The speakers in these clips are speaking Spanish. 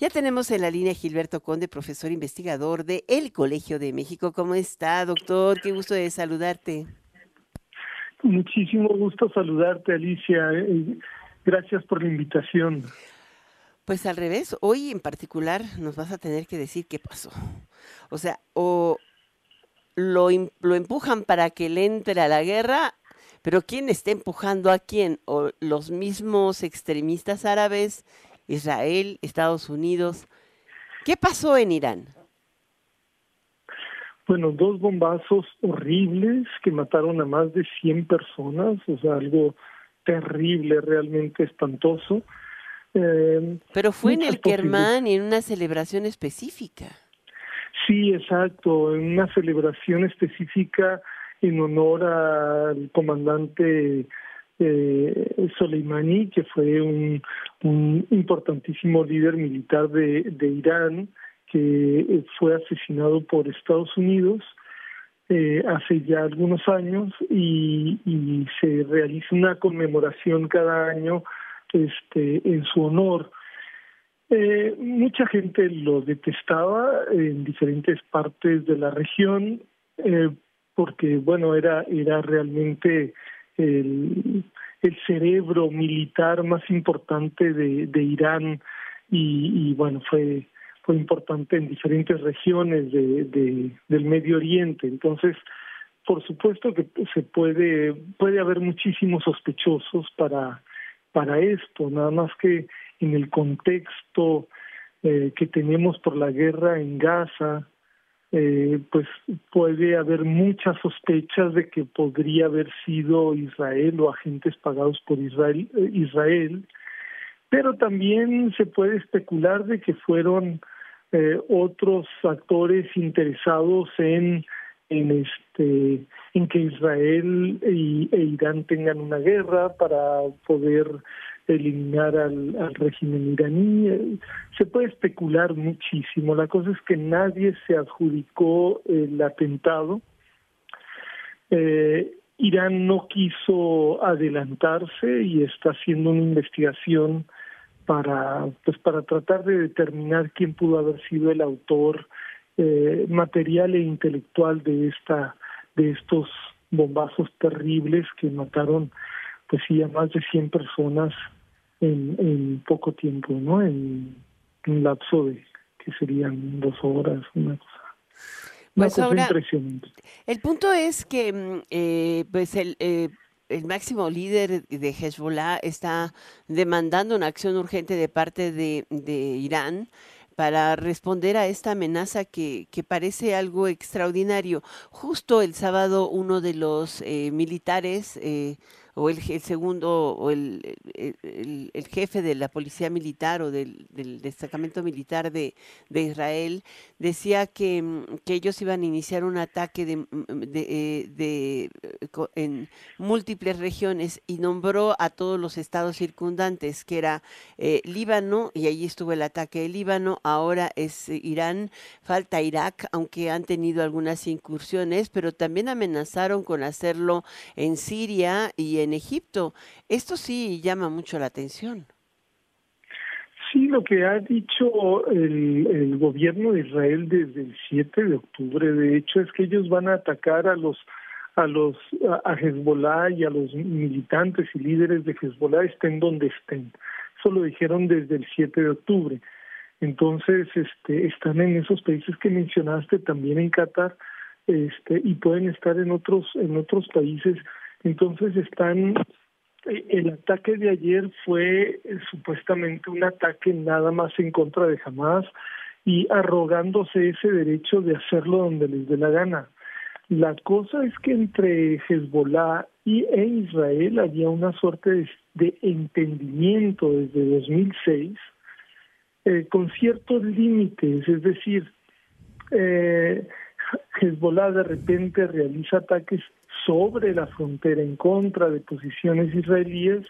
Ya tenemos en la línea Gilberto Conde, profesor investigador de El Colegio de México. ¿Cómo está, doctor? Qué gusto de saludarte. Muchísimo gusto saludarte, Alicia. Eh, gracias por la invitación. Pues al revés, hoy en particular nos vas a tener que decir qué pasó. O sea, o lo, lo empujan para que le entre a la guerra, pero ¿quién está empujando a quién? O los mismos extremistas árabes, Israel, Estados Unidos. ¿Qué pasó en Irán? Bueno, dos bombazos horribles que mataron a más de 100 personas, o sea, algo terrible, realmente espantoso. Eh, Pero fue en el Kermán y en una celebración específica. Sí, exacto, en una celebración específica en honor al comandante eh, Soleimani, que fue un, importantísimo líder militar de, Irán, que fue asesinado por Estados Unidos eh, hace ya algunos años y, se realiza una conmemoración cada año este, en su honor. Eh, mucha gente lo detestaba en diferentes partes de la región eh, porque, bueno, era, era realmente el, cerebro militar más importante de, de Irán y, y bueno, fue fue importante en diferentes regiones de, del Medio Oriente. Entonces, por supuesto que se puede puede haber muchísimos sospechosos para para esto, nada más que en el contexto eh, que tenemos por la guerra en Gaza, eh, pues puede haber muchas sospechas de que podría haber sido Israel o agentes pagados por Israel, eh, Israel pero también se puede especular de que fueron eh, otros actores interesados en en este en que Israel y, e Irán tengan una guerra para poder eliminar al, al régimen iraní. Se puede especular muchísimo. La cosa es que nadie se adjudicó el atentado. Eh, Irán no quiso adelantarse y está haciendo una investigación para pues para tratar de determinar quién pudo haber sido el autor eh, material e intelectual de esta de estos bombazos terribles que mataron pues sí a más de 100 personas en, en poco tiempo no en un lapso de que serían dos horas una cosa pues ahora, impresionante. El punto es que mm, eh, pues el eh, el máximo líder de Hezbollah está demandando una acción urgente de parte de, de Irán para responder a esta amenaza que, que, parece algo extraordinario. Justo el sábado uno de los eh, militares eh, o el, segundo, o el, el, jefe de la policía militar o del, destacamento militar de, de Israel, decía que, mm, que, ellos iban a iniciar un ataque de, mm, de, eh, en múltiples regiones y nombró a todos los estados circundantes, que era eh, Líbano, y allí estuvo el ataque de Líbano, ahora es Irán, falta Irak, aunque han tenido algunas incursiones, pero también amenazaron con hacerlo en Siria y en en Egipto. Esto sí llama mucho la atención. Sí, lo que ha dicho el, el gobierno de Israel desde el 7 de octubre, de hecho, es que ellos van a atacar a los a los a Hezbollah y a los militantes y líderes de Hezbollah estén donde estén. Eso lo dijeron desde el 7 de octubre. Entonces, este, están en esos países que mencionaste, también en Qatar, este, y pueden estar en otros en otros países entonces están, eh, el ataque de ayer fue eh, supuestamente un ataque nada más en contra de Hamas y arrogándose ese derecho de hacerlo donde les dé la gana. La cosa es que entre Hezbollah y e Israel había una suerte de, entendimiento desde 2006 eh, con ciertos límites, es decir, eh, Hezbollah de repente realiza ataques sobre la frontera en contra de posiciones israelíes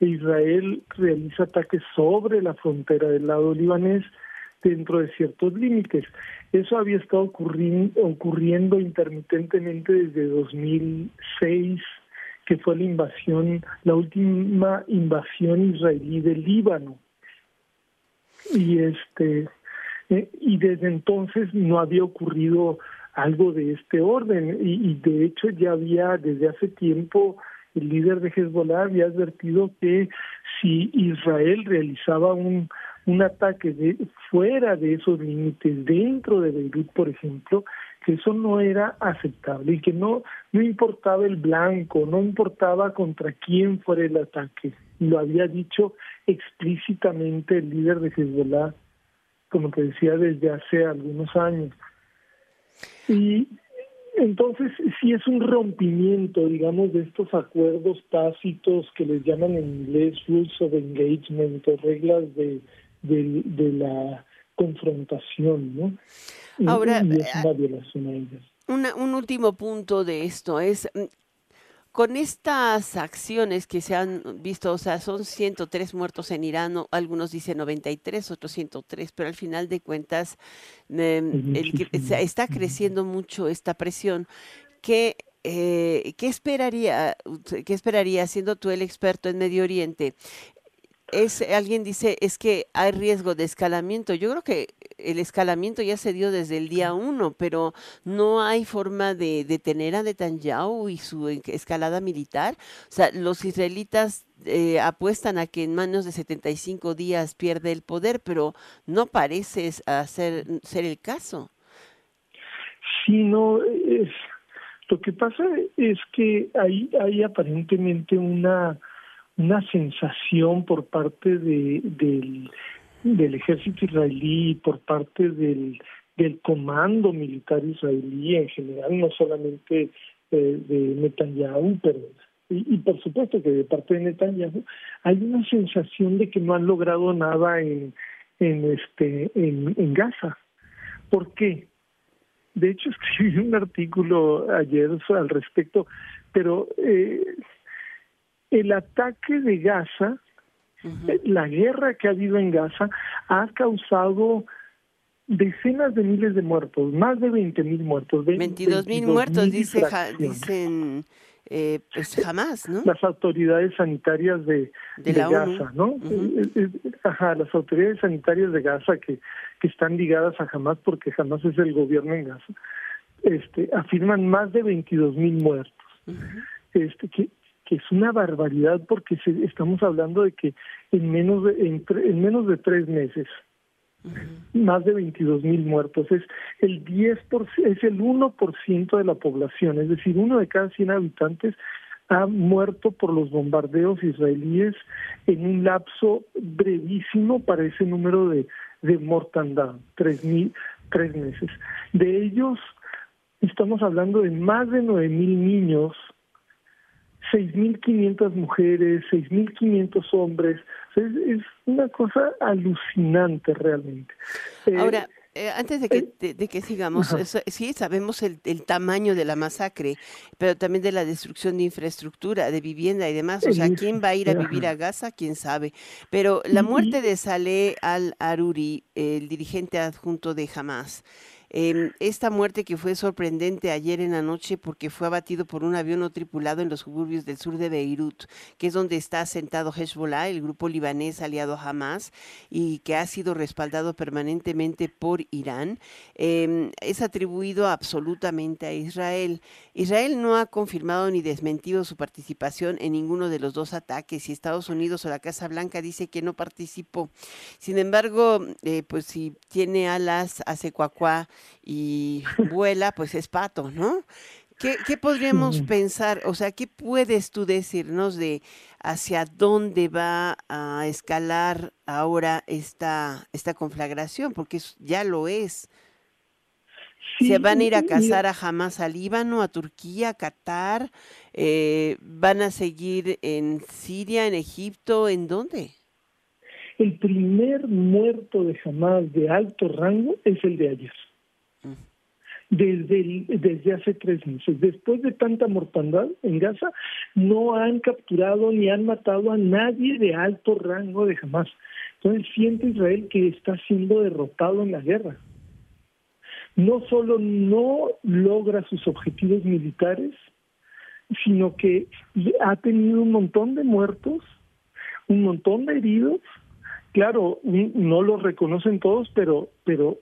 e Israel realiza ataques sobre la frontera del lado libanés dentro de ciertos límites. Eso había estado ocurriendo, intermitentemente desde 2006, que fue la invasión, la última invasión israelí del Líbano. Y este eh, y desde entonces no había ocurrido algo de este orden y, de hecho ya había desde hace tiempo el líder de Hezbollah había advertido que si Israel realizaba un, un ataque de, fuera de esos límites, dentro de Beirut, por ejemplo, que eso no era aceptable y que no, no importaba el blanco, no importaba contra quién fuera el ataque. Lo había dicho explícitamente el líder de Hezbollah, como te decía, desde hace algunos años. Y entonces sí es un rompimiento, digamos, de estos acuerdos tácitos que les llaman en inglés rules of engagement o reglas de, de, la confrontación, ¿no? Ahora, y es una violación a ellas. un último punto de esto es con estas acciones que se han visto, o sea, son 103 muertos en Irán, algunos dicen 93, otros 103, pero al final de cuentas em, está creciendo mucho esta presión. ¿Qué, eh, ¿Qué esperaría, qué esperaría, siendo tú el experto en Medio Oriente, es alguien dice es que hay riesgo de escalamiento. Yo creo que el escalamiento ya se dio desde el día uno, pero no hay forma de detener a Netanyahu y su escalada militar. O sea, los israelitas eh, apuestan a que en manos de 75 días pierde el poder, pero no parece ser, ser el caso. Sí, no, es, lo que pasa es que hay, hay aparentemente una una sensación por parte de, del, del ejército israelí, por parte del, del comando militar israelí en general, no solamente eh, de Netanyahu, pero y, por supuesto que de parte de Netanyahu hay una sensación de que no han logrado nada en en este en, en Gaza. ¿Por qué? De hecho escribí un artículo ayer al respecto, pero eh, el ataque de Gaza, eh, la guerra que ha habido en Gaza, ha causado decenas de miles de muertos, más de 20 mil muertos. 22 mil muertos, dice, dicen eh, pues jamás, ¿no? Las autoridades sanitarias de, Gaza, ¿no? Eh, ajá, las autoridades sanitarias de Gaza que, que están ligadas a Hamas porque Hamas es el gobierno en Gaza, este, afirman más de 22 mil muertos. Este, que, que es una barbaridad porque estamos hablando de que en menos de, en, menos de tres meses más de 22 mil muertos es el 10 es el 1% de la población es decir uno de cada 100 habitantes ha muerto por los bombardeos israelíes en un lapso brevísimo para ese número de, de mortandad, tres, mil, tres meses. De ellos estamos hablando de más de nueve mil niños 6.500 mujeres, 6.500 hombres. Es, es, una cosa alucinante realmente. Eh, Ahora, eh, antes de que, eh, de, que sigamos, sí sabemos el, el, tamaño de la masacre, pero también de la destrucción de infraestructura, de vivienda y demás. O sea, ¿quién va a ir a vivir a Gaza? ¿Quién sabe? Pero la muerte de Saleh al-Aruri, el dirigente adjunto de Hamas, Em, esta muerte que fue sorprendente ayer en la noche porque fue abatido por un avión no tripulado en los suburbios del sur de Beirut, que es donde está asentado Hezbollah, el grupo libanés aliado a Hamas, y que ha sido respaldado permanentemente por Irán, em, es atribuido absolutamente a Israel. Israel no ha confirmado ni desmentido su participación en ninguno de los dos ataques y Estados Unidos o la Casa Blanca dice que no participó. Sin embargo, eh, pues si tiene alas, hace cuacuá y vuela, pues es pato, ¿no? ¿Qué, ¿Qué, podríamos pensar? O sea, ¿qué puedes tú decirnos de hacia dónde va a escalar ahora esta, esta conflagración? Porque ya lo es. ¿Se van a ir a cazar a Hamas al Líbano, a Turquía, a Qatar? Eh, ¿Van a seguir en Siria, en Egipto? ¿En dónde? El primer muerto de Hamas de alto rango es el de ayer desde, desde hace tres meses. Después de tanta mortandad en Gaza, no han capturado ni han matado a nadie de alto rango de jamás. Entonces siente Israel que está siendo derrotado en la guerra. No solo no logra sus objetivos militares, sino que ha tenido un montón de muertos, un montón de heridos, claro, no lo reconocen todos, pero, pero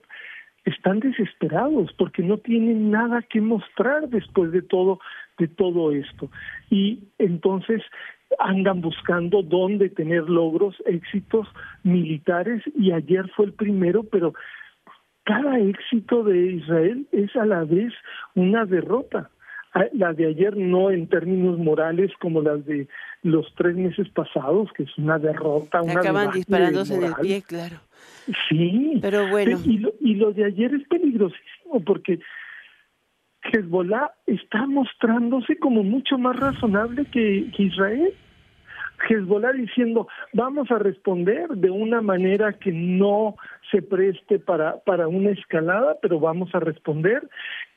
están desesperados porque no tienen nada que mostrar después de todo, de todo esto. Y entonces andan buscando dónde tener logros, éxitos militares, y ayer fue el primero, pero cada éxito de Israel es a la vez una derrota. Ah, la de ayer no en términos morales como las de los tres meses pasados, que es una derrota. Una Acaban disparándose el pie, claro. Sí. Pero bueno. Y lo, y lo de ayer es peligrosísimo porque Hezbollah está mostrándose como mucho más razonable que, que Israel. Hezbollah diciendo, vamos a responder de una manera que no se preste para, para una escalada, pero vamos a responder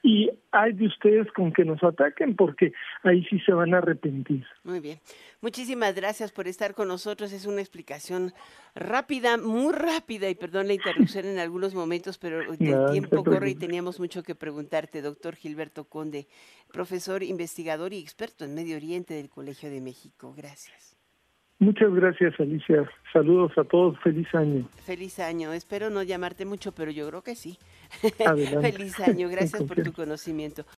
y hay de ustedes con que nos ataquen porque ahí sí se van a arrepentir. Muy bien. Muchísimas gracias por estar con nosotros. Es una explicación rápida, muy rápida y perdón la interrupción en algunos momentos, pero el tiempo corre y teníamos mucho que preguntarte, doctor Gilberto Conde, profesor, investigador y experto en Medio Oriente del Colegio de México. Gracias. Muchas gracias, Alicia. Saludos a todos. Feliz año. Feliz año. Espero no llamarte mucho, pero yo creo que sí. Feliz año. Gracias por tu conocimiento.